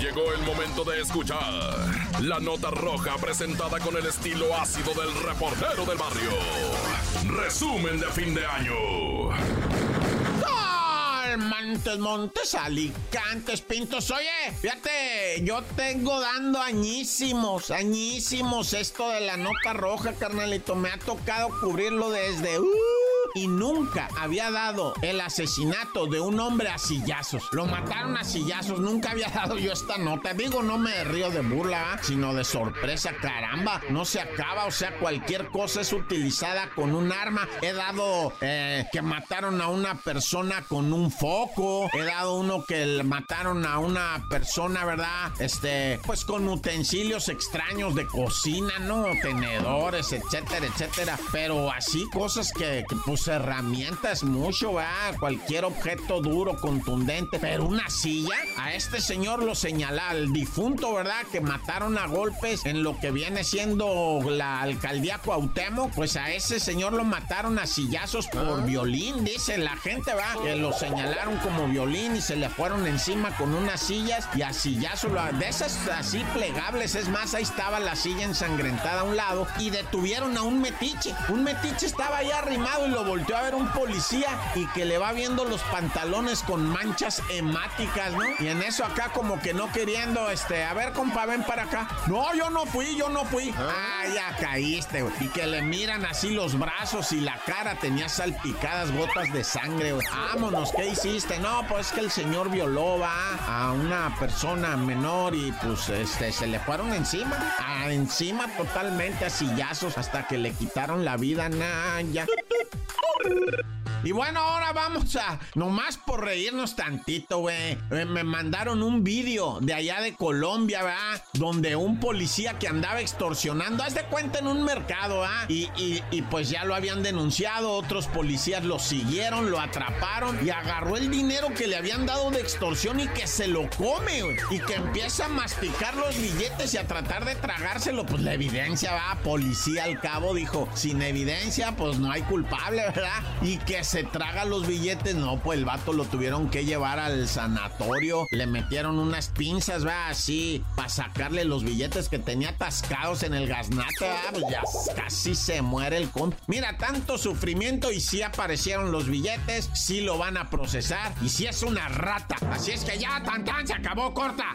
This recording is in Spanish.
Llegó el momento de escuchar la nota roja presentada con el estilo ácido del reportero del barrio. Resumen de fin de año. Montes, Montes, Alicantes, Pintos. Oye, fíjate, yo tengo dando añísimos, añísimos esto de la nota roja, carnalito. Me ha tocado cubrirlo desde... Uh, y nunca había dado el asesinato de un hombre a sillazos. Lo mataron a sillazos, nunca había dado yo esta nota. Digo, no me río de burla, sino de sorpresa. Caramba, no se acaba, o sea, cualquier cosa es utilizada con un arma. He dado eh, que mataron a una persona con un foco. He dado uno que mataron a una persona, ¿verdad? Este, pues con utensilios extraños de cocina, ¿no? Tenedores, etcétera, etcétera. Pero así cosas que, que pues herramientas mucho, va, cualquier objeto duro, contundente, pero una silla, a este señor lo señala, al difunto, ¿verdad? Que mataron a golpes en lo que viene siendo la alcaldía Cuauhtémoc, pues a ese señor lo mataron a sillazos por ah. violín, dice la gente, va, que lo señalaron como violín y se le fueron encima con unas sillas y a sillazo, de esas así plegables, es más, ahí estaba la silla ensangrentada a un lado y detuvieron a un metiche, un metiche estaba ahí arrimado y lo volteó a ver un policía y que le va viendo los pantalones con manchas hemáticas, ¿no? Y en eso acá como que no queriendo, este, a ver, compa, ven para acá. No, yo no fui, yo no fui. Ah, ya caíste, güey. Y que le miran así los brazos y la cara tenía salpicadas gotas de sangre, güey. Vámonos, ¿qué hiciste? No, pues que el señor violó, va, a una persona menor y pues, este, se le fueron encima. A, encima totalmente a sillazos hasta que le quitaron la vida, nah, Uh... Y bueno, ahora vamos a, nomás por reírnos tantito, güey. Eh, me mandaron un vídeo de allá de Colombia, ¿verdad? Donde un policía que andaba extorsionando, haz de cuenta en un mercado, ¿ah? Y, y, pues ya lo habían denunciado, otros policías lo siguieron, lo atraparon y agarró el dinero que le habían dado de extorsión y que se lo come, güey. Y que empieza a masticar los billetes y a tratar de tragárselo. Pues la evidencia, va, policía al cabo dijo, sin evidencia, pues no hay culpable, ¿verdad? Y que se traga los billetes, no, pues el vato lo tuvieron que llevar al sanatorio, le metieron unas pinzas, va, así, para sacarle los billetes que tenía atascados en el gaznate, pues ya casi se muere el con. Mira, tanto sufrimiento y si aparecieron los billetes, sí lo van a procesar y si es una rata. Así es que ya, tan tan, se acabó, corta.